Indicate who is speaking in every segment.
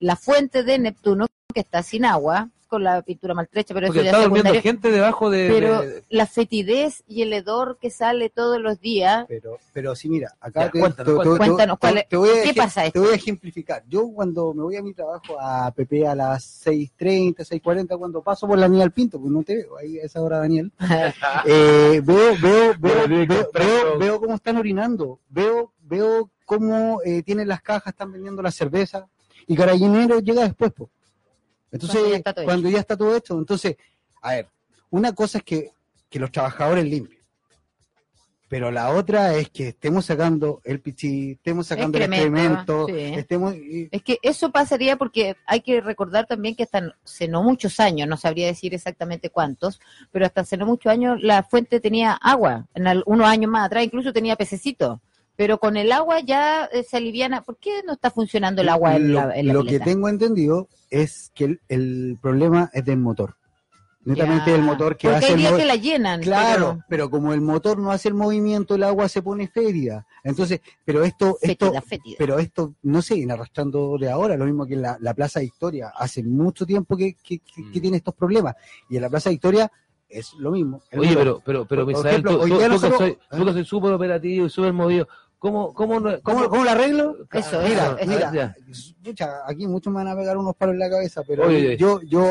Speaker 1: la fuente de Neptuno, que está sin agua, con la pintura maltrecha, pero
Speaker 2: Porque
Speaker 1: eso ya
Speaker 2: está
Speaker 1: es
Speaker 2: durmiendo
Speaker 1: secundario.
Speaker 2: gente debajo de...
Speaker 1: Pero
Speaker 2: de-
Speaker 1: la fetidez y el hedor que sale todos los días,
Speaker 3: Pero, pero sí, mira, acá
Speaker 2: Ya,
Speaker 3: te,
Speaker 2: cuéntanos,
Speaker 3: te- te- te-
Speaker 1: cuéntanos, ¿cuál es-
Speaker 3: te voy a
Speaker 1: qué pasa
Speaker 3: Te
Speaker 1: esto?
Speaker 3: voy a ejemplificar. Yo cuando me voy a mi trabajo a PP a las 6.30, 6.40, cuando paso por la del Pinto, pues no te veo ahí a esa hora, Daniel, eh, veo, veo, veo, veo, veo cómo están orinando, veo, veo cómo eh, tienen las cajas, están vendiendo la cerveza, y Carabinero llega después, pues. Entonces,
Speaker 1: Cuando ya está todo
Speaker 3: cuando ya está todo hecho, entonces, a ver, una cosa es que, que los trabajadores limpien. Pero la otra es que estemos sacando el pichí, estemos sacando
Speaker 1: Excremento,
Speaker 3: el excremento,
Speaker 1: sí.
Speaker 3: estemos, y-
Speaker 1: Es que eso pasaría porque hay que recordar también que hasta hace no muchos años, no sabría decir exactamente cuántos, pero hasta hace no muchos años la fuente tenía agua, en al- unos años más atrás incluso tenía pececitos, pero con el agua ya eh, se aliviana. ¿Por qué no está funcionando el agua en
Speaker 3: lo,
Speaker 1: la, en la
Speaker 3: lo que tengo entendido es que el, el problema es del motor. Netamente
Speaker 1: Ya.
Speaker 3: el motor que
Speaker 1: Porque
Speaker 3: hace
Speaker 1: hay días que la llenan.
Speaker 3: Claro,
Speaker 1: pero-
Speaker 3: pero como el motor no hace el movimiento, el agua se pone fétida. Entonces, pero esto, esto,
Speaker 1: Fétida,
Speaker 3: pero esto no se viene arrastrando de ahora, lo mismo que en la, la Plaza Victoria. Hace mucho tiempo que, que- que- que
Speaker 2: Mm.
Speaker 3: tiene estos problemas. Y en la Plaza Victoria es lo mismo.
Speaker 2: Oye,
Speaker 3: motor.
Speaker 2: pero, pero, pero,
Speaker 3: Por
Speaker 2: Misael,
Speaker 3: ejemplo,
Speaker 2: tú,
Speaker 3: hoy
Speaker 2: tú-
Speaker 3: día
Speaker 2: tú que
Speaker 3: nosotros-
Speaker 2: soy, tú que soy súper operativo y súper movido, ¿cómo, cómo, no-
Speaker 3: ¿Cómo, cómo lo arreglo?
Speaker 1: Eso,
Speaker 3: Mira,
Speaker 1: eso,
Speaker 3: mira,
Speaker 2: ya.
Speaker 3: Pucha, aquí muchos me van a pegar unos palos en la cabeza, pero
Speaker 2: Oye, oye.
Speaker 3: yo, yo,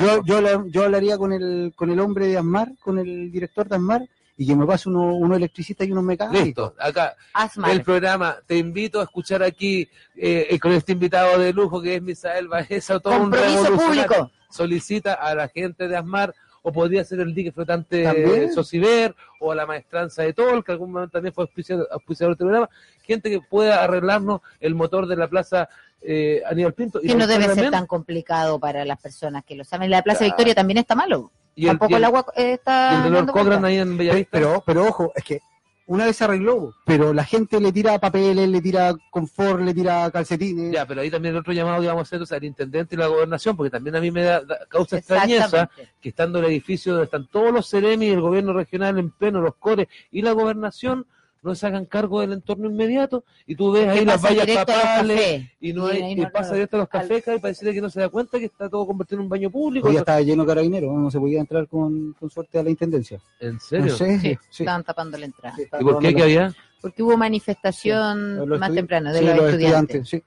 Speaker 3: yo, yo, la- yo hablaría con el, con el hombre de Asmar, con el director de Asmar, y que me pase uno, uno electricista y uno mecánico.
Speaker 2: Listo, acá
Speaker 1: Asmar.
Speaker 2: el programa. Te invito a escuchar aquí eh, con este invitado de lujo que es Misael Baeza, todo un
Speaker 1: Compromiso
Speaker 2: revolucionario.
Speaker 1: público.
Speaker 2: Solicita a la gente de Asmar o podría ser el dique flotante
Speaker 3: También.
Speaker 2: Sociber o a la maestranza de Tol, que algún momento también fue auspiciador, auspiciador del programa, gente que pueda arreglarnos el motor de la plaza eh, Aníbal Pinto.
Speaker 1: que no debe ser tan complicado para las personas que lo saben. La Plaza
Speaker 2: Claro.
Speaker 1: Victoria también está malo.
Speaker 2: y el,
Speaker 1: Tampoco
Speaker 2: y el-
Speaker 1: el, agua eh, está.
Speaker 2: y el
Speaker 1: dando
Speaker 2: Cochrane ahí en Bellavista.
Speaker 3: Pero, pero ojo, es que una vez se arregló, pero la gente le tira papeles, le tira confort, le tira calcetines.
Speaker 2: Ya, pero ahí también el otro llamado que vamos a hacer es al intendente y la gobernación, porque también a mí me da, da- causa extrañeza que estando el edificio donde están todos los CEREMI, el gobierno regional en pleno, los CORE y la gobernación, no se hagan cargo del entorno inmediato y tú ves ahí las vallas papales y no
Speaker 1: Y
Speaker 2: hay
Speaker 1: ahí
Speaker 2: y
Speaker 1: no-
Speaker 2: pasa
Speaker 1: no-
Speaker 2: directo a los
Speaker 1: al-
Speaker 2: cafés y parece que no se da cuenta que está todo convertido en un baño público.
Speaker 3: Hoy ya estaba lleno de carabineros, no se podía entrar con, con suerte a la intendencia.
Speaker 2: ¿En serio?
Speaker 3: No sé,
Speaker 1: Sí,
Speaker 3: sí.
Speaker 1: estaban tapando la entrada.
Speaker 3: Sí,
Speaker 2: ¿Y por qué que había?
Speaker 1: Porque hubo manifestación más temprano de
Speaker 3: sí,
Speaker 1: los, estudiantes.
Speaker 3: sí.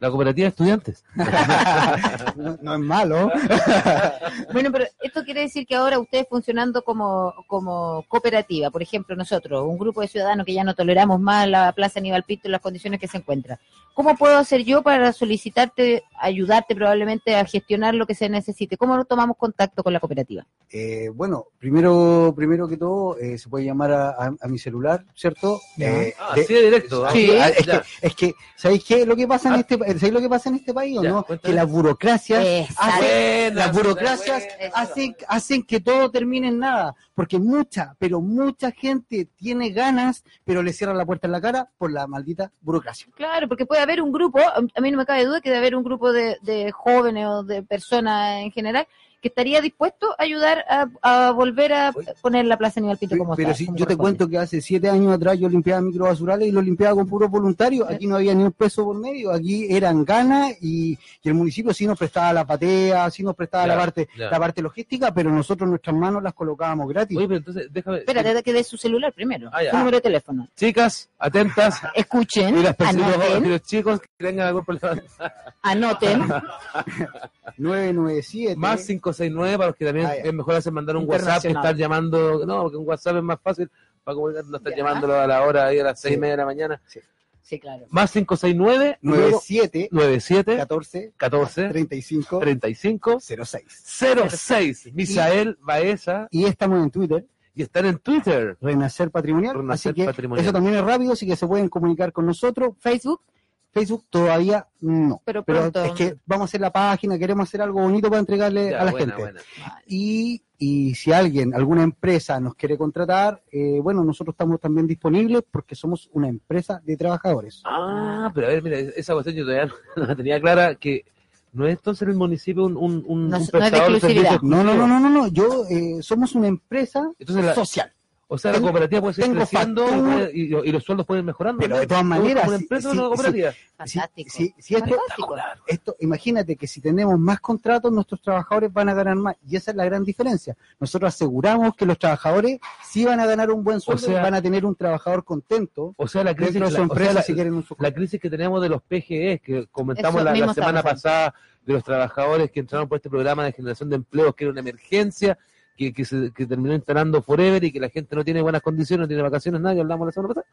Speaker 2: La cooperativa de estudiantes.
Speaker 3: no, no es malo.
Speaker 1: Bueno, pero esto quiere decir que ahora ustedes funcionando como, como cooperativa, por ejemplo, nosotros, un grupo de ciudadanos que ya no toleramos más la Plaza Aníbal Pinto en las condiciones que se encuentra, ¿cómo puedo hacer yo para solicitarte, ayudarte probablemente a gestionar lo que se necesite? ¿Cómo tomamos contacto con la cooperativa?
Speaker 3: Eh, bueno, primero, primero que todo, eh, se puede llamar a, a- a mi celular, ¿cierto? Eh,
Speaker 2: Ah,
Speaker 3: de-
Speaker 2: así de directo. ah.
Speaker 3: Sí, es, que, es que, ¿sabéis qué? Lo que pasa en
Speaker 2: Ah.
Speaker 3: este, ¿sabéis lo que pasa en este país o
Speaker 2: Ya,
Speaker 3: no?
Speaker 2: cuéntame.
Speaker 3: Que las burocracias hacen,
Speaker 2: Buena,
Speaker 3: las burocracias
Speaker 2: buena.
Speaker 3: hacen, hacen que todo termine en nada, porque mucha, pero mucha gente tiene ganas, pero le cierran la puerta en la cara por la maldita burocracia.
Speaker 1: Claro, porque puede haber un grupo, a mí no me cabe duda que debe haber un grupo de, de jóvenes o de personas en general que estaría dispuesto a ayudar a, a volver a
Speaker 3: Oye.
Speaker 1: poner la Plaza Aníbal Pinto como
Speaker 3: pero
Speaker 1: está,
Speaker 3: si
Speaker 1: como
Speaker 3: yo te cuento que hace siete años atrás yo limpiaba microbasurales y lo limpiaba con puros voluntarios, aquí no había ni un peso por medio, aquí eran ganas y, y el municipio sí nos prestaba la patea, sí nos prestaba la parte la parte logística, pero nosotros nuestras manos las colocábamos gratis.
Speaker 2: Oye, pero entonces, déjame.
Speaker 1: Espérate, que dé su celular primero,
Speaker 2: Ah,
Speaker 1: su número de teléfono.
Speaker 2: Chicas, atentas.
Speaker 1: Escuchen,
Speaker 2: Y las personas, y
Speaker 1: anoten,
Speaker 2: los chicos que tengan algún problema.
Speaker 1: anoten.
Speaker 3: 997
Speaker 2: Más 569 para los que también
Speaker 3: Ah,
Speaker 2: es mejor hacer mandar un WhatsApp estar llamando. No, porque un WhatsApp es más fácil para comunicar, no estar llamándolo a la hora ahí a las seis
Speaker 3: Sí.
Speaker 2: y media de la mañana.
Speaker 1: Sí, claro.
Speaker 2: Más 569 luego
Speaker 3: 97
Speaker 2: 97
Speaker 3: 14
Speaker 2: 14
Speaker 3: 35
Speaker 2: 35
Speaker 3: 06.
Speaker 2: 06. Misael Baeza
Speaker 3: Y estamos en Twitter,
Speaker 2: y están en Twitter.
Speaker 3: Renacer Patrimonial,
Speaker 2: Renacer
Speaker 3: así que
Speaker 2: Patrimonial.
Speaker 3: eso también es rápido, así que se pueden comunicar con nosotros.
Speaker 1: Facebook,
Speaker 3: Facebook todavía no.
Speaker 1: pero
Speaker 3: Pero es que vamos a hacer la página, queremos hacer algo bonito para entregarle
Speaker 2: Ya,
Speaker 3: a la
Speaker 2: buena,
Speaker 3: gente.
Speaker 2: buena.
Speaker 3: Y, y si alguien, alguna empresa nos quiere contratar, eh, bueno, nosotros estamos también disponibles porque somos una empresa de trabajadores.
Speaker 2: Ah, pero a ver, mira, esa cuestión yo todavía no la tenía clara que no es entonces el municipio un, un, un,
Speaker 1: No
Speaker 2: un
Speaker 1: es- no es de exclusividad.
Speaker 3: No, no, no, no, no, no. yo eh, somos una empresa
Speaker 2: Entonces la-
Speaker 3: social.
Speaker 2: O sea, la cooperativa puede seguir creciendo y,
Speaker 3: factura.
Speaker 2: puede- y, y los sueldos pueden ir mejorando.
Speaker 3: Pero
Speaker 2: ¿no?
Speaker 3: de todas
Speaker 2: ¿Como
Speaker 3: maneras,
Speaker 2: una
Speaker 3: si-
Speaker 2: empresa o
Speaker 3: si-
Speaker 2: una
Speaker 3: si-
Speaker 2: cooperativa?
Speaker 1: Fantástico.
Speaker 3: Si, si esto,
Speaker 1: Fantástico.
Speaker 3: esto, imagínate que si tenemos más contratos, nuestros trabajadores van a ganar más. Y esa es la gran diferencia. Nosotros aseguramos que los trabajadores sí van a ganar un buen sueldo
Speaker 2: sea-
Speaker 3: y van a tener un trabajador contento
Speaker 2: O sea, la crisis, la, o sea, la-
Speaker 3: si quieren un
Speaker 2: la crisis que tenemos de los PGE, que comentamos la, la semana pasada, de los trabajadores que entraron por este programa de generación de empleos, que era una emergencia, que, que, se, que terminó instalando Forever y que la gente no tiene buenas condiciones, no tiene vacaciones, nada, que hablamos la semana pasada.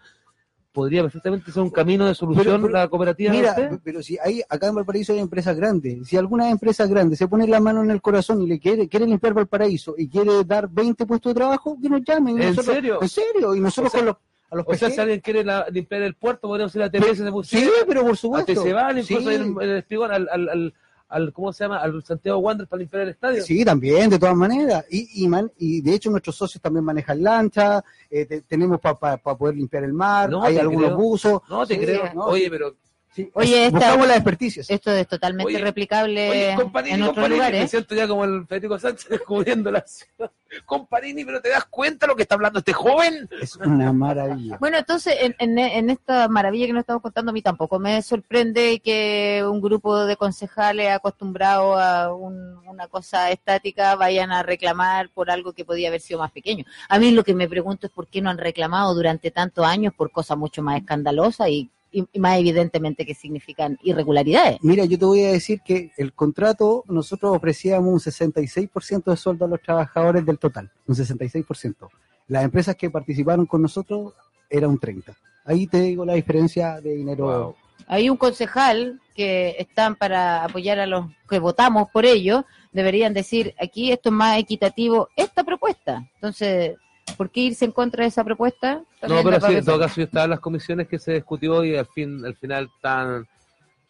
Speaker 2: Podría perfectamente ser un camino de solución
Speaker 3: Pero- pero-
Speaker 2: la cooperativa.
Speaker 3: Mira, pero si hay, acá en Valparaíso hay empresas grandes. Si alguna empresa grande se pone la mano en el corazón y le quiere, quiere limpiar Valparaíso y quiere dar 20 puestos de trabajo, que nos llamen.
Speaker 2: ¿En
Speaker 3: nosotros-
Speaker 2: serio?
Speaker 3: En serio. Y nosotros
Speaker 2: O sea-
Speaker 3: con los, a los
Speaker 2: O sea, si alguien quiere la- limpiar el puerto, podríamos ir a TBS de
Speaker 3: Sí, pero por supuesto.
Speaker 2: se van incluso
Speaker 3: Sí.
Speaker 2: en el espigón al, al, al, al- ¿cómo se llama? Al Santiago Wander para limpiar el estadio.
Speaker 3: Sí, también, de todas maneras. Y, y, man- y de hecho nuestros socios también manejan lancha, eh, te- tenemos para poder limpiar el mar,
Speaker 2: No,
Speaker 3: hay algunos
Speaker 2: creo.
Speaker 3: buzos.
Speaker 2: No, te
Speaker 3: Sí,
Speaker 2: creo.
Speaker 3: no,
Speaker 2: Oye, pero
Speaker 3: sí.
Speaker 1: Oye, esta-
Speaker 3: buscamos las experticias.
Speaker 1: Esto es totalmente
Speaker 2: Oye,
Speaker 1: replicable
Speaker 2: Oye, Comparini,
Speaker 1: en otros
Speaker 2: me
Speaker 1: lugares.
Speaker 2: siento ya como el Federico Sánchez descubriendo la ciudad. Comparini, pero ¿te das cuenta lo que está hablando este joven?
Speaker 3: Es una maravilla.
Speaker 1: Bueno, entonces, en, en- en esta maravilla que nos estamos contando, a mí tampoco me sorprende que un grupo de concejales acostumbrados a un- una cosa estática vayan a reclamar por algo que podía haber sido más pequeño. A mí lo que me pregunto es por qué no han reclamado durante tantos años por cosas mucho más escandalosas y, y- más evidentemente que significan irregularidades.
Speaker 3: Mira, yo te voy a decir que el contrato, nosotros ofrecíamos un 66% de sueldo a los trabajadores del total, un 66%. Las empresas que participaron con nosotros era un 30%. Ahí te digo la diferencia de dinero.
Speaker 2: Wow.
Speaker 1: Hay un concejal que están para apoyar a los que votamos por ello, deberían decir, aquí esto es más equitativo, esta propuesta. Entonces, ¿por qué irse en contra de esa propuesta?
Speaker 2: No, pero sí, en todo caso yo estaba en las comisiones que se discutió y al fin, al final tan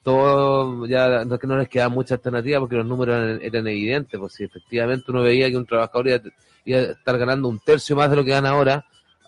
Speaker 2: todo ya no, que no les quedaba mucha alternativa porque los números eran, eran evidentes, pues si efectivamente uno veía que un trabajador iba, iba a estar ganando un tercio más de lo que gana ahora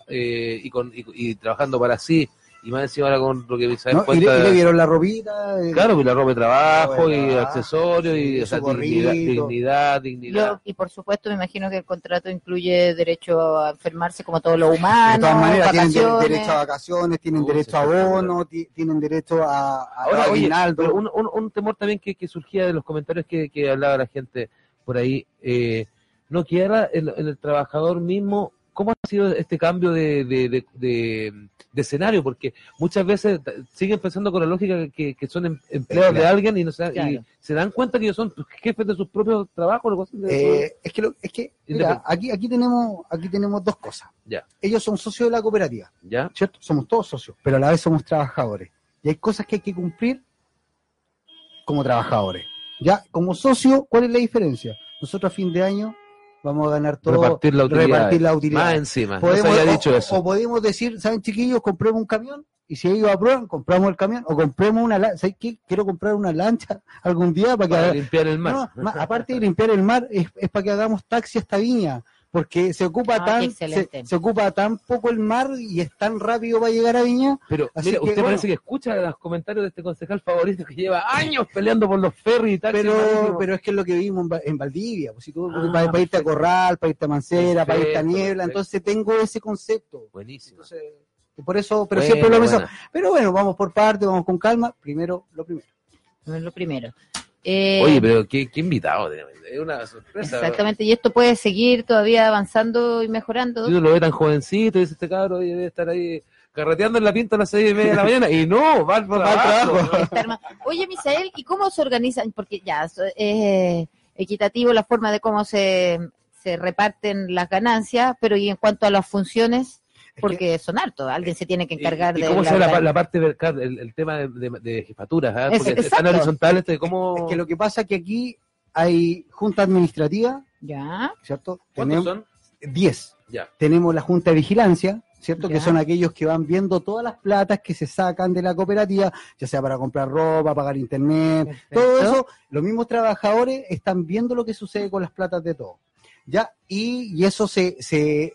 Speaker 2: eh, y, con, y, y trabajando para sí y más encima ahora con lo que Isabel
Speaker 3: ¿no? Y,
Speaker 2: cuenta
Speaker 3: le, y
Speaker 2: de-
Speaker 3: le vieron la ropita. eh,
Speaker 2: Claro, y la ropa de trabajo
Speaker 3: ropa de
Speaker 2: y
Speaker 3: trabajo,
Speaker 2: accesorios y
Speaker 3: sí,
Speaker 2: o sea, dignidad, dignidad, dignidad.
Speaker 1: Yo, y por supuesto, me imagino que el contrato incluye derecho a enfermarse como todos los
Speaker 3: de
Speaker 1: humanos,
Speaker 3: todas maneras, tienen de- derecho a vacaciones, tienen
Speaker 2: Uy,
Speaker 3: derecho a bono, ti- tienen derecho a, a
Speaker 2: Ahora, oye, pero un, un- un temor también que, que surgía de los comentarios que, que hablaba la gente por ahí, eh, no en, en el trabajador mismo, ¿cómo ha sido este cambio de, de, de- de- de escenario? Porque muchas veces siguen pensando con la lógica que, que son em- empleados de alguien y, no se, y se dan cuenta que ellos son jefes de sus propios trabajos.
Speaker 3: Eh, es que, lo- es que mira, aquí, aquí, tenemos, aquí tenemos dos cosas.
Speaker 2: Ya.
Speaker 3: Ellos son socios de la cooperativa.
Speaker 2: ¿Ya?
Speaker 3: ¿cierto? Somos todos socios, pero a la vez somos trabajadores. Y hay cosas que hay que cumplir como trabajadores. Ya, como socio, ¿cuál es la diferencia? Nosotros a fin de año vamos a ganar todo,
Speaker 2: repartir la utilidad.
Speaker 3: repartir la utilidad.
Speaker 2: Más encima.
Speaker 3: Podemos, o-
Speaker 2: dicho
Speaker 3: o,
Speaker 2: eso.
Speaker 3: o podemos decir, ¿saben chiquillos? Compremos un camión y si ellos aprueban, compramos el camión o compremos una lancha. ¿Sabes qué? Quiero comprar una lancha algún día para que
Speaker 2: para limpiar el mar.
Speaker 3: no, aparte de limpiar el mar, es, es para que hagamos taxi hasta Viña, porque se ocupa
Speaker 1: Ah,
Speaker 3: tan se, se ocupa tan poco el mar y es tan rápido para llegar a Viña.
Speaker 2: Pero
Speaker 3: Así
Speaker 2: mira,
Speaker 3: que,
Speaker 2: usted
Speaker 3: bueno.
Speaker 2: parece que escucha los comentarios de este concejal favorito que lleva años peleando por los ferries y tal.
Speaker 3: Pero, pero es que es lo que vimos en, Va- en Valdivia, pues si tú,
Speaker 2: Ah,
Speaker 3: para, para irte a. Corral, para irte a Mancera, para irte a Niebla,
Speaker 2: perfecto.
Speaker 3: entonces tengo ese concepto.
Speaker 2: Buenísimo.
Speaker 3: Entonces, por eso, pero siempre lo mismo. Pero bueno, vamos por parte, vamos con calma. Primero, lo primero.
Speaker 1: No es lo primero. Eh,
Speaker 2: Oye, pero qué, qué invitado. Es una sorpresa.
Speaker 1: Exactamente, y esto puede seguir todavía avanzando y mejorando.
Speaker 2: Si uno lo ve tan jovencito, dice este cabro, debe estar ahí carreteando en la pinta a las seis y media de la mañana. Y no, va al trabajo.
Speaker 1: Está arma- Oye, Misael, ¿y cómo se organizan? Porque ya es eh, equitativo la forma de cómo se, se reparten las ganancias, pero y en cuanto a las funciones,
Speaker 3: Es
Speaker 1: porque son hartos, alguien se tiene que encargar
Speaker 2: ¿Y, y
Speaker 1: de
Speaker 2: cómo
Speaker 1: la-
Speaker 2: se ve la, la parte vertical, el, el tema de, de, de jefaturas? ¿ah?
Speaker 1: Es-
Speaker 2: Porque están horizontales, de cómo...
Speaker 3: Es que lo que pasa es que aquí hay junta administrativa,
Speaker 1: Ya,
Speaker 3: ¿cierto?
Speaker 2: ¿Cuántos
Speaker 3: Tenemos
Speaker 2: son?
Speaker 3: 10.
Speaker 2: Ya.
Speaker 3: Tenemos la junta de vigilancia, ¿cierto?
Speaker 1: Ya.
Speaker 3: Que son aquellos que van viendo todas las platas que se sacan de la cooperativa, ya sea para comprar ropa, pagar internet,
Speaker 1: Perfecto.
Speaker 3: todo eso. Los mismos trabajadores están viendo lo que sucede con las platas de todo. ¿Ya? Y, y eso se, se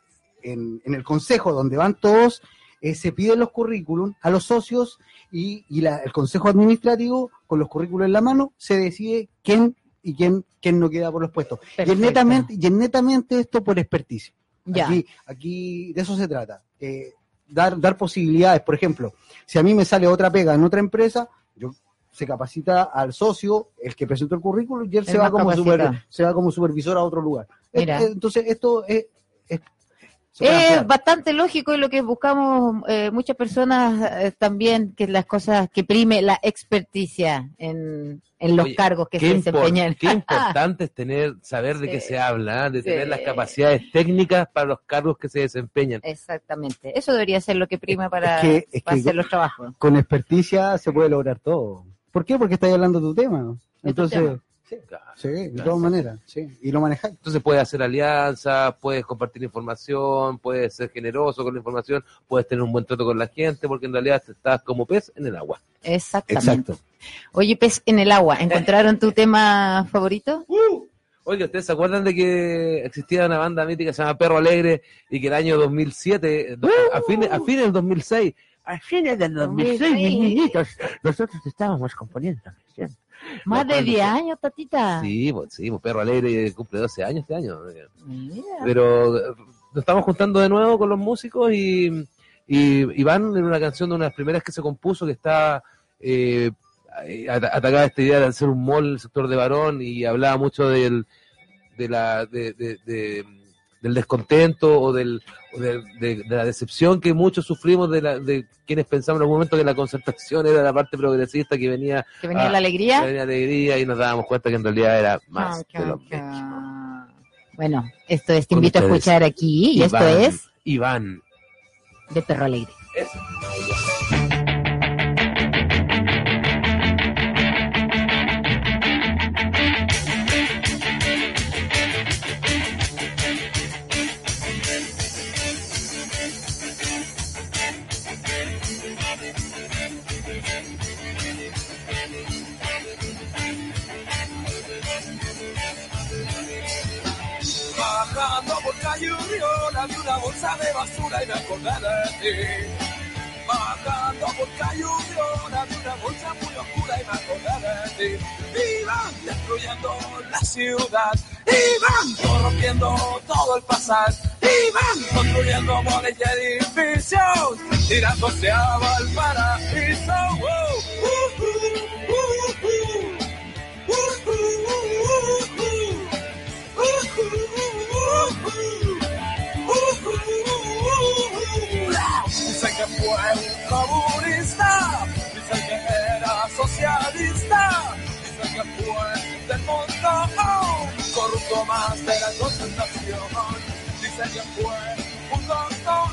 Speaker 3: en, en el consejo donde van todos, eh, se piden los currículum a los socios y, y la- el consejo administrativo, con los currículos en la mano, se decide quién y quién, quién no queda por los puestos. Y es, netamente, y es netamente esto por experticia.
Speaker 1: Ya.
Speaker 3: Aquí, aquí de eso se trata. eh, dar, dar posibilidades. Por ejemplo, si a mí me sale otra pega en otra empresa, yo se capacita al socio, el que presentó el currículum, y él
Speaker 1: El
Speaker 3: se va, como super- se va como supervisor a otro lugar.
Speaker 1: Mira.
Speaker 3: Eh, Entonces, esto es... Es
Speaker 1: bastante lógico y lo que buscamos eh, muchas personas eh, también, que las cosas que prime la experticia en, en los
Speaker 4: Oye,
Speaker 1: cargos que se desempeñan.
Speaker 4: qué importante es tener, saber de
Speaker 1: Sí.
Speaker 4: qué se habla, ¿eh? de
Speaker 1: Sí.
Speaker 4: tener las capacidades técnicas para los cargos que se desempeñan.
Speaker 1: Exactamente. Eso debería ser lo que prima para,
Speaker 3: Es que- es
Speaker 1: para
Speaker 3: que-
Speaker 1: hacer los trabajos.
Speaker 3: Con experticia se puede lograr todo. ¿Por qué? Porque estáis hablando de tu tema. Entonces,
Speaker 1: tema.
Speaker 4: Claro.
Speaker 3: sí, de
Speaker 4: Claro.
Speaker 3: todas maneras, sí. Y lo manejáis.
Speaker 4: Entonces puedes hacer alianzas, puedes compartir información, puedes ser generoso con la información, puedes tener un buen trato con la gente, porque en realidad estás como pez en el agua.
Speaker 1: Exactamente. Oye, pez en el agua, ¿encontraron tu tema favorito?
Speaker 4: Oiga, ¿ustedes se acuerdan de que existía una banda mítica que se llama Perro Alegre y que el año 2007, a, fines, a fines del 2006, a fines del 2006, mis niñitos, nosotros estábamos componiendo canción.
Speaker 1: Más de
Speaker 4: Bastante.
Speaker 1: 10 años, tatita.
Speaker 4: Sí, pues, sí, pues, Perro Alegre cumple 12 años este año.
Speaker 1: Mira.
Speaker 4: Pero eh, nos estamos juntando de nuevo con los músicos y, y Iván en una canción de una de las primeras que se compuso que está eh, at- atacaba esta idea de hacer un mall en el sector de varón y hablaba mucho del de la de, de- de- del descontento o del o de, de la decepción que muchos sufrimos de, la, de quienes pensamos en algún momento que la concertación era la parte progresista que venía
Speaker 1: Que venía
Speaker 4: ah,
Speaker 1: la alegría.
Speaker 4: que venía alegría y nos dábamos cuenta que en realidad era más de lo mismo.
Speaker 1: cha. Bueno, esto es, te invito a escuchar aquí, y esto es
Speaker 4: Iván
Speaker 1: de Perro Alegre.
Speaker 4: Eso.
Speaker 2: Uriola vi una bolsa de basura y me acordé de ti. Bajando por calle Uriola vi una bolsa muy oscura y me acordé de ti. Iban destruyendo la ciudad, iban corrompiendo todo el pasar, iban construyendo moles y edificios, tirándose a Valparaíso. Uh, uh, uh, uh. Dicen que fue un comunista, dicen que era socialista, dicen que fue del mundo, oh, corrupto más de la concentración. Dicen que fue un doctor,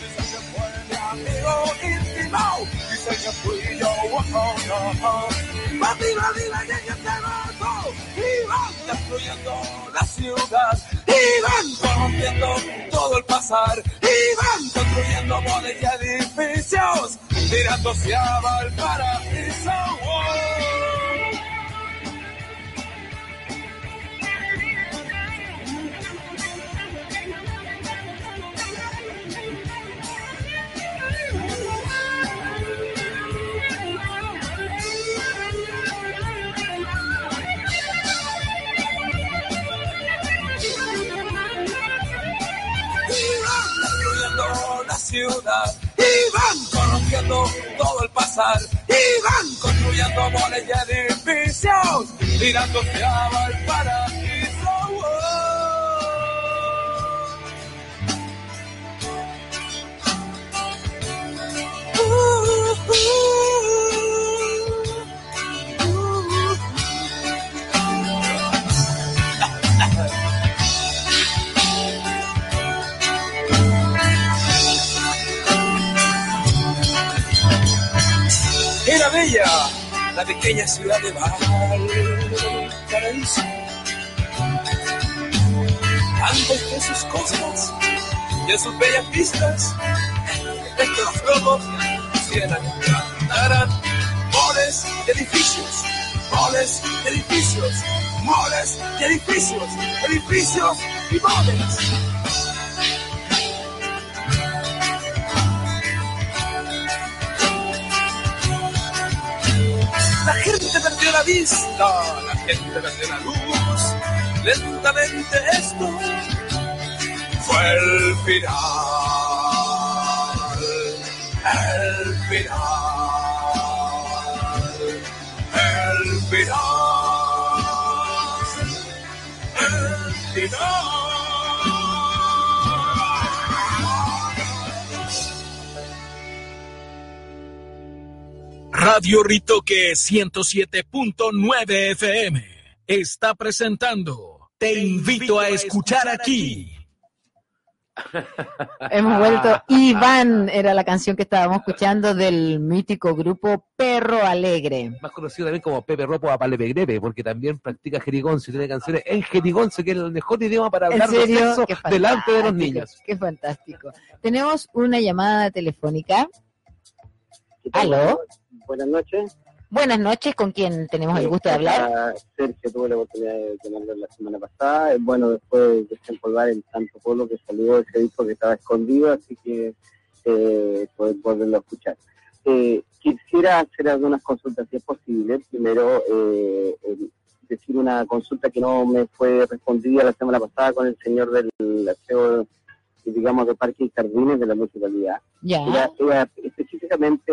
Speaker 2: dicen que fue amigo íntimo, dicen que fui yo, oh, oh, oh. Papi, papi, la que se mató, iban destruyendo la ciudad, iban corrompiendo todo el pasar, iban construyendo moles y edificios, tirándose a Valparaíso. Oh. Ciudad, iban corrompiendo todo el pasar, iban construyendo moles y edificios, tirándose a Valparaíso. Oh. Era la pequeña ciudad de Valparaíso. Antes de sus costas, de sus bellas vistas, estos globos quisieran cantaran moles y edificios, moles y edificios, moles y edificios, edificios y moles. La gente perdió la vista, la gente perdió la luz. Lentamente esto
Speaker 5: fue el final, el final, el final, el
Speaker 6: Radio Ritoque 107.9 FM está presentando Te invito a escuchar aquí.
Speaker 1: Hemos vuelto. Iván era la canción que estábamos escuchando del mítico grupo Perro Alegre.
Speaker 2: Más conocido también como Pepe Ropo a Palepegrebe, porque también practica jerigoncio y tiene canciones en jerigoncio, que es el mejor idioma para
Speaker 1: ¿En
Speaker 2: hablar de sexo delante de los niños.
Speaker 1: Qué fantástico. Tenemos una llamada telefónica. ¿Aló?
Speaker 7: Buenas noches.
Speaker 1: Buenas noches, ¿con quién tenemos el gusto de hablar?
Speaker 7: Sergio tuve la oportunidad de llamarlo la semana pasada. Bueno después de desempolvar el tanto polo que salió ese disco que estaba escondido, así que eh, poder volverlo a escuchar. Eh, quisiera hacer algunas consultas, si es posible. Primero, eh, decir una consulta que no me fue respondida la semana pasada con el señor del aseo, digamos, de Parques y Jardines de la municipalidad.
Speaker 1: Ya.
Speaker 7: Era- era específicamente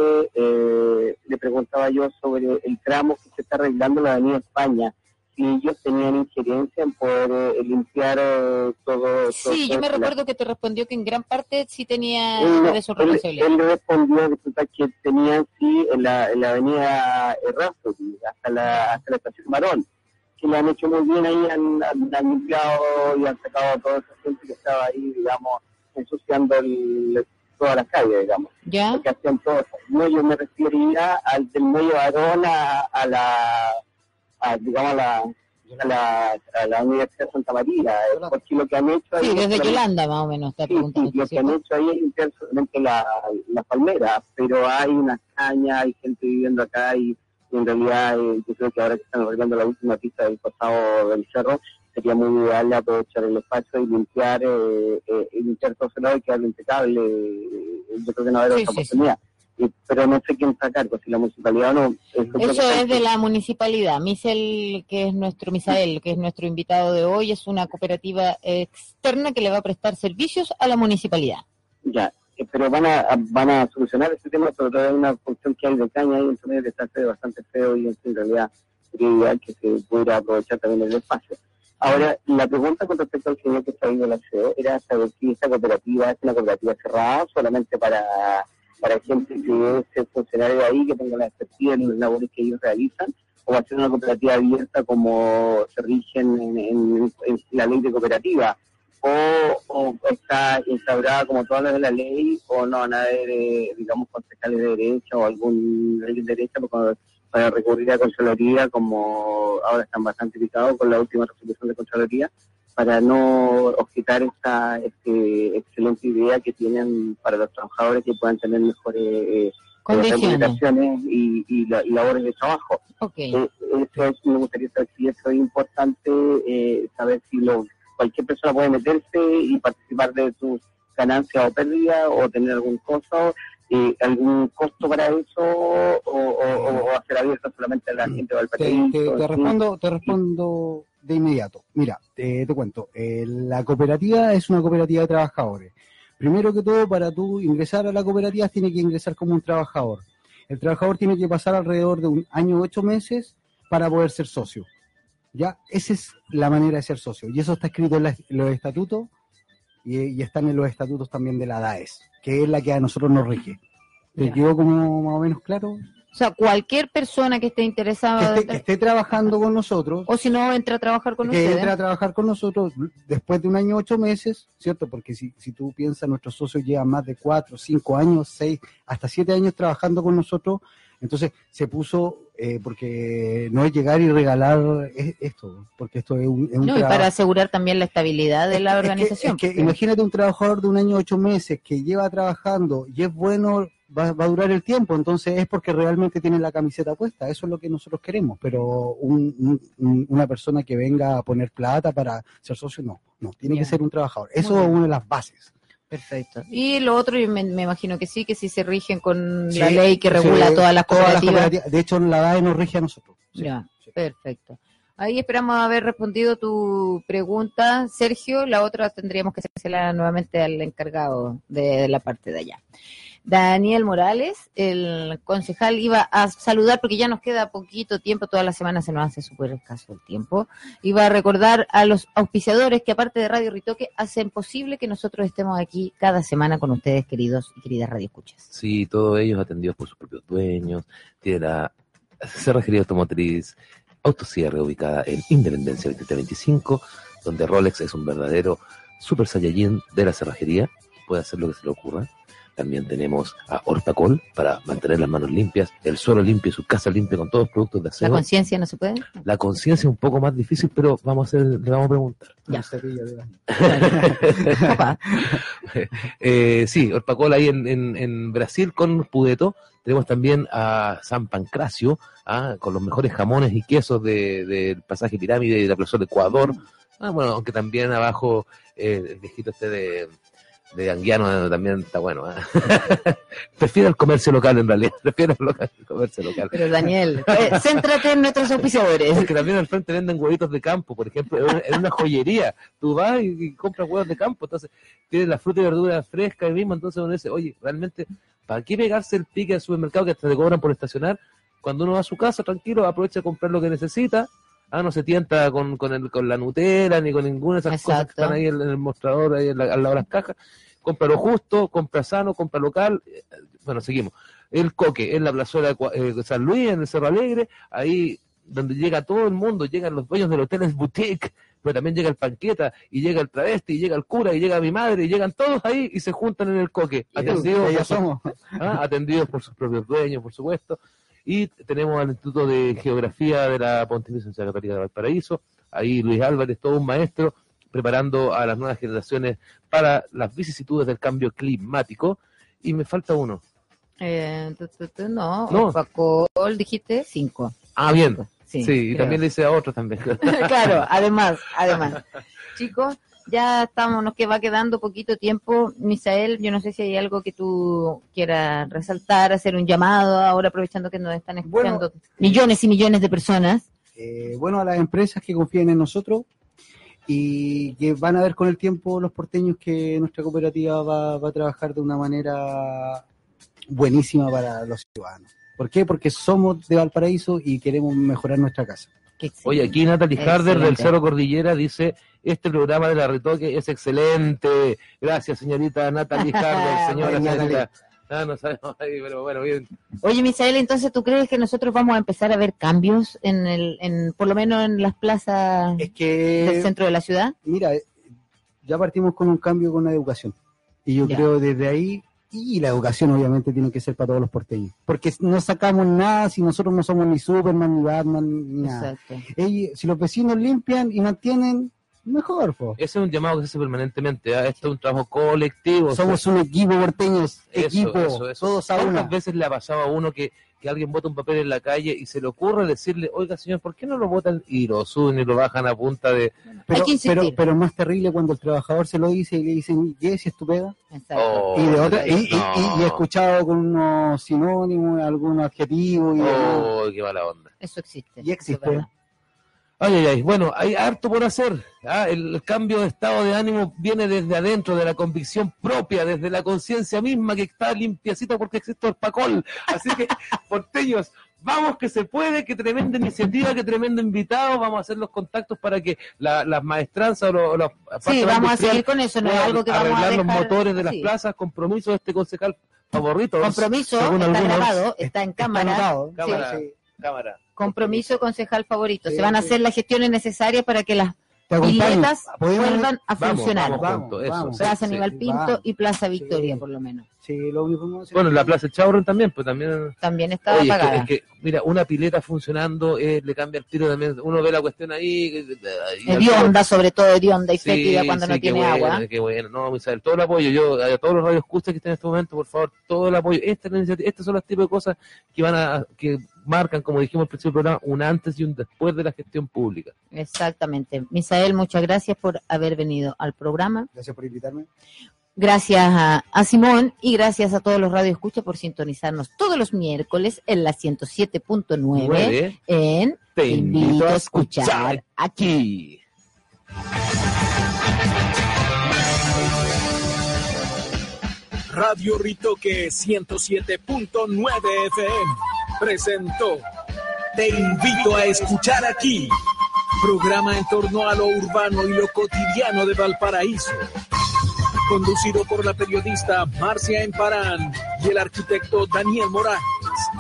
Speaker 7: le preguntaba yo sobre el tramo que se está arreglando la Avenida España, si ellos tenían injerencia en poder eh, limpiar eh, todo.
Speaker 1: Sí,
Speaker 7: todo-
Speaker 1: yo me
Speaker 7: la-
Speaker 1: recuerdo que te respondió que en gran parte sí tenía
Speaker 7: Él, no,
Speaker 1: de su
Speaker 7: él-
Speaker 1: responsabilidad.
Speaker 7: él respondió que tenían sí en la, en la avenida Errázuriz, hasta la, hasta la estación Marón, que lo han hecho muy bien ahí, han, han- han limpiado y han sacado a toda esa gente que estaba ahí, digamos, ensuciando el- todas las calles, digamos.
Speaker 1: ¿Ya?
Speaker 7: Porque hacían todo eso. No, yo me refería al del medio varón a, a la, a, digamos, a la, a la, a la Universidad de Santa María, eh, porque lo que han hecho ahí
Speaker 1: Sí,
Speaker 7: es
Speaker 1: desde Yolanda más o menos está
Speaker 7: Sí,
Speaker 1: preguntando.
Speaker 7: sí, lo que han hecho ahí es limpiar solamente la, la palmera, pero hay unas cañas, hay gente viviendo acá y, y en realidad eh, yo creo que ahora que están arreglando la última pista del pasado del cerro, sería muy ideal aprovechar el espacio y limpiar, eh, eh, limpiar todo ese lado y quedarlo impecable. eh, yo creo que no va a haber
Speaker 1: Sí,
Speaker 7: otra
Speaker 1: sí, sí.
Speaker 7: oportunidad. Y- pero no sé quién está a cargo, si la municipalidad o no. Eso,
Speaker 1: Eso es de la municipalidad. Misel, que es nuestro, Misael, que es nuestro invitado de hoy, es una cooperativa externa que le va a prestar servicios a la municipalidad.
Speaker 7: Ya, pero van a, van a solucionar este tema, sobre todo hay una función que hay de caña ahí, entonces que está bastante feo y en realidad sería ideal que se pudiera aprovechar también el espacio. Ahora, la pregunta con respecto al señor que está viendo el aseo era saber si esta cooperativa es una cooperativa cerrada solamente para, para gente que es funcionario ahí, que tenga la expertise en las labores que ellos realizan, o va a ser una cooperativa abierta como se rigen en, en- en la ley de cooperativa o, o está instaurada como todas las de la ley, o no van a haber, eh, digamos, concejales de derecha o algún ley de derecha para, para recurrir a Contraloría, como ahora están bastante picados con la última resolución de Contraloría, para no objetar esta este, excelente idea que tienen para los trabajadores que puedan tener mejores eh,
Speaker 1: Condiciones.
Speaker 7: remuneraciones y, y la- y labores de trabajo.
Speaker 1: Ok.
Speaker 7: Eh, eso es, me gustaría saber si eso es importante, eh, saber si lo, cualquier persona puede meterse y participar de sus ganancias o pérdidas o tener algún costo, eh, algún costo para eso o, o, o hacer abierto solamente a la gente del
Speaker 3: Te,
Speaker 7: país.
Speaker 3: te- te respondo, te respondo de inmediato. Mira, te, te cuento. eh, la cooperativa es una cooperativa de trabajadores. Primero que todo, para tú ingresar a la cooperativa, tiene que ingresar como un trabajador. El trabajador tiene que pasar alrededor de un año, ocho meses para poder ser socio. Ya, esa es la manera de ser socio. Y eso está escrito en, la- en los estatutos y, y están en los estatutos también de la DAES, que es la que a nosotros nos rige. ¿Te quedó como más o menos claro?
Speaker 1: O sea, cualquier persona que esté
Speaker 3: Que
Speaker 1: interesada,
Speaker 3: esté, que esté trabajando con nosotros,
Speaker 1: o si no, entra a trabajar con
Speaker 3: que
Speaker 1: ustedes.
Speaker 3: entre a trabajar con nosotros después de un año ocho meses, ¿cierto? Porque si, si tú piensas, nuestros socios llevan más de cuatro, cinco años, seis, hasta siete años trabajando con nosotros, entonces se puso, eh, porque no es llegar y regalar es- esto, porque esto es un, es un
Speaker 1: No, y para asegurar también la estabilidad de la
Speaker 3: Es
Speaker 1: organización.
Speaker 3: que imagínate un trabajador de un año ocho meses que lleva trabajando y es bueno, va, va a durar el tiempo, entonces es porque realmente tiene la camiseta puesta, eso es lo que nosotros queremos, pero un- un- un- una persona que venga a poner plata para ser socio, no, no, tiene que ser un trabajador, eso es una de las bases.
Speaker 1: Perfecto. Y lo otro, yo me, me imagino que sí, que sí se rigen con
Speaker 3: Sí,
Speaker 1: la ley que
Speaker 3: sí,
Speaker 1: regula todas las
Speaker 3: todas las
Speaker 1: cooperativas.
Speaker 3: cooperativas. De hecho, la DAE nos rige a nosotros. Sí,
Speaker 1: Ya,
Speaker 3: sí.
Speaker 1: perfecto. Ahí esperamos haber respondido tu pregunta, Sergio. La otra tendríamos que hacerla nuevamente al encargado de la parte de allá. Daniel Morales, el concejal, iba a saludar porque ya nos queda poquito tiempo, toda la semana se nos hace súper escaso el tiempo. Iba a recordar a los auspiciadores que aparte de Radio Ritoque hacen posible que nosotros estemos aquí cada semana con ustedes, queridos y queridas radioescuchas.
Speaker 2: Sí, todos ellos atendidos por sus propios dueños. Tiene la cerrajería automotriz Autocierre ubicada en Independencia 2725, donde Rolex es un verdadero super saiyajin de la cerrajería. Puede hacer lo que se le ocurra. También tenemos a Hortacol para mantener las manos limpias, el suelo limpio y su casa limpia con todos los productos de
Speaker 1: ¿La
Speaker 2: aseo.
Speaker 1: conciencia no se puede?
Speaker 2: La conciencia es un poco más difícil, pero vamos a hacer, le vamos a preguntar.
Speaker 1: Ya.
Speaker 2: Eh, sí, Orpacol ahí en, en, en Brasil con Pudeto. Tenemos también a San Pancracio, ah, con los mejores jamones y quesos de- del pasaje Pirámide y de la plaza de Ecuador. Ah, bueno, aunque también abajo eh, el viejito este de, de Anguiano eh, también está bueno. ah. Prefiero el comercio local en realidad, prefiero el, local- el comercio local.
Speaker 1: Pero Daniel, eh, céntrate en nuestros auspiciadores.
Speaker 2: Porque también al frente venden huevitos de campo, por ejemplo, en una, en una joyería. Tú vas y, y compras huevos de campo, entonces tienes la fruta y verdura fresca ahí mismo, entonces uno dice, oye, realmente, ¿para qué pegarse el pique al supermercado que hasta te cobran por estacionar? Cuando uno va a su casa, tranquilo, aprovecha a comprar lo que necesita. Ah, no se tienta con, con, el, con la Nutella ni con ninguna de esas cosas que están ahí en, en el mostrador, ahí en la- al lado de las cajas. Compra lo justo, compra sano, compra local. Eh, Bueno, seguimos. El Coque, en la plazuela de eh, San Luis, en el Cerro Alegre, ahí donde llega todo el mundo, llegan los dueños del hotel es boutique, pero también llega el panqueta, y llega el travesti, y llega el cura, y llega mi madre, y llegan todos ahí y se juntan en el coque, atendidos,
Speaker 3: ya somos.
Speaker 2: ah, atendidos por sus propios dueños, por supuesto. Y tenemos al Instituto de Geografía de la Pontificia Universidad Católica de Valparaíso, ahí Luis Álvarez, todo un maestro, preparando a las nuevas generaciones para las vicisitudes del cambio climático. Y me falta uno.
Speaker 1: Eh, no,
Speaker 2: No.
Speaker 1: Facol, dijiste cinco.
Speaker 2: Ah, bien.
Speaker 1: Sí,
Speaker 2: Sí, y también le hice a otros también.
Speaker 1: claro, además, además. Chicos, ya estamos, nos que va quedando poquito tiempo. Misael, yo no sé si hay algo que tú quieras resaltar, hacer un llamado ahora aprovechando que nos están escuchando millones y millones de personas.
Speaker 3: Eh, bueno, a las empresas que confíen en nosotros y que van a ver con el tiempo los porteños que nuestra cooperativa va, va a trabajar de una manera buenísima para los ciudadanos. ¿Por qué? Porque somos de Valparaíso y queremos mejorar nuestra casa.
Speaker 2: Oye, aquí Natalie Harder del. Cerro Cordillera dice, este programa de la retoque es excelente. Gracias, señorita Natalie Harder, señora señorita. Ah, no sabemos ahí, pero bueno, bien.
Speaker 1: Oye, Misael, entonces tú crees que nosotros vamos a empezar a ver cambios en el, en, por lo menos en las plazas
Speaker 3: Es
Speaker 1: del centro de la ciudad?
Speaker 3: mira, eh, ya partimos con un cambio con la educación. Y yo
Speaker 1: Ya.
Speaker 3: creo desde ahí, y la educación obviamente tiene que ser para todos los porteños. Porque no sacamos nada si nosotros no somos ni Superman, ni Batman, ni nada.
Speaker 1: Exacto.
Speaker 3: Si los vecinos limpian y mantienen, mejor. po.
Speaker 2: Ese es un llamado que se hace permanentemente. ¿ah? Esto es un trabajo colectivo.
Speaker 3: Somos un equipo porteños,
Speaker 2: Eso,
Speaker 3: equipo,
Speaker 2: eso, eso.
Speaker 3: todos a
Speaker 2: ¿Cuántas
Speaker 3: una.
Speaker 2: veces le ha pasado a uno que, que alguien bota un papel en la calle y se le ocurre decirle, oiga señor, ¿por qué no lo botan? Y lo suben y lo bajan a punta de...
Speaker 3: Pero, pero, pero es más terrible cuando el trabajador se lo dice y le dicen, ¿qué si es tu pega?
Speaker 1: Exacto.
Speaker 2: Oh,
Speaker 3: y, de otra, y, y-
Speaker 2: no.
Speaker 3: y- y he escuchado con unos sinónimos, algún adjetivo y.
Speaker 2: Oh, qué mala onda.
Speaker 1: Eso existe.
Speaker 3: Y existe.
Speaker 2: Ay, ay, ay. Bueno, hay harto por hacer. ¿ah? El, cambio de estado de ánimo viene desde adentro, de la convicción propia, desde la conciencia misma que está limpiacita porque existe el Pacol. Así que, porteños, vamos que se puede, que tremenda iniciativa, que tremendo invitado. Vamos a hacer los contactos para que la- las maestranzas o los,
Speaker 1: Sí, vamos a seguir con eso, no es algo que vamos a
Speaker 2: arreglar
Speaker 1: dejar.
Speaker 2: los motores de las
Speaker 1: sí.
Speaker 2: plazas, compromiso de este concejal favorito.
Speaker 1: Compromiso, está
Speaker 2: algunos.
Speaker 1: grabado, está en cámara.
Speaker 3: anotado.
Speaker 2: Cámara.
Speaker 3: Sí.
Speaker 2: Cámara.
Speaker 1: Compromiso concejal favorito.
Speaker 3: Sí,
Speaker 1: Se van a hacer las gestiones necesarias para que las piletas
Speaker 3: ¿Podemos-
Speaker 1: vuelvan a
Speaker 2: Vamos,
Speaker 1: funcionar.
Speaker 2: vamos,
Speaker 3: Vamos,
Speaker 2: juntos, eso,
Speaker 3: vamos.
Speaker 2: sí,
Speaker 1: Plaza
Speaker 2: sí.
Speaker 1: Aníbal Pinto
Speaker 3: vamos.
Speaker 1: y Plaza Victoria,
Speaker 3: Sí.
Speaker 1: por lo menos.
Speaker 3: Sí, lo único
Speaker 2: Bueno, la Plaza Chaurren también, pues también...
Speaker 1: También estaba
Speaker 2: Oye, es que,
Speaker 1: apagada.
Speaker 2: es que, mira, una pileta funcionando eh, le cambia el tiro también. Uno ve la cuestión ahí. eh, y
Speaker 1: Hedionda, sobre todo hedionda y
Speaker 2: Sí,
Speaker 1: fétida cuando
Speaker 2: sí,
Speaker 1: no
Speaker 2: qué
Speaker 1: tiene
Speaker 2: bueno,
Speaker 1: agua.
Speaker 2: Qué bueno, no, Misael, todo el apoyo. Yo, a todos los radios que estén en este momento, por favor, todo el apoyo. Esta es la iniciativa, estos son los tipos de cosas que van a, que marcan, como dijimos al principio del programa, un antes y un después de la gestión pública.
Speaker 1: Exactamente. Misael, muchas gracias por haber venido al programa.
Speaker 3: Gracias por invitarme.
Speaker 1: Gracias a, a Simón y gracias a todos los radioescuchas por sintonizarnos todos los miércoles en la 107.9
Speaker 2: Nueve.
Speaker 1: en
Speaker 2: Te invito a escuchar aquí.
Speaker 6: Radio Ritoque 107.9 FM presentó Te invito a escuchar aquí. Programa en torno a lo urbano y lo cotidiano de Valparaíso. Conducido por la periodista Marcia Emparán y el arquitecto Daniel Morales,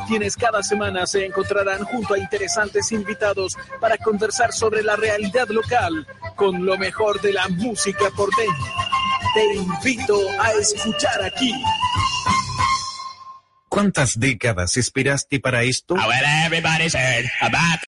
Speaker 6: quienes cada semana se encontrarán junto a interesantes invitados para conversar sobre la realidad local con lo mejor de la música porteña. Te invito a escuchar aquí.
Speaker 8: ¿Cuántas décadas esperaste para esto?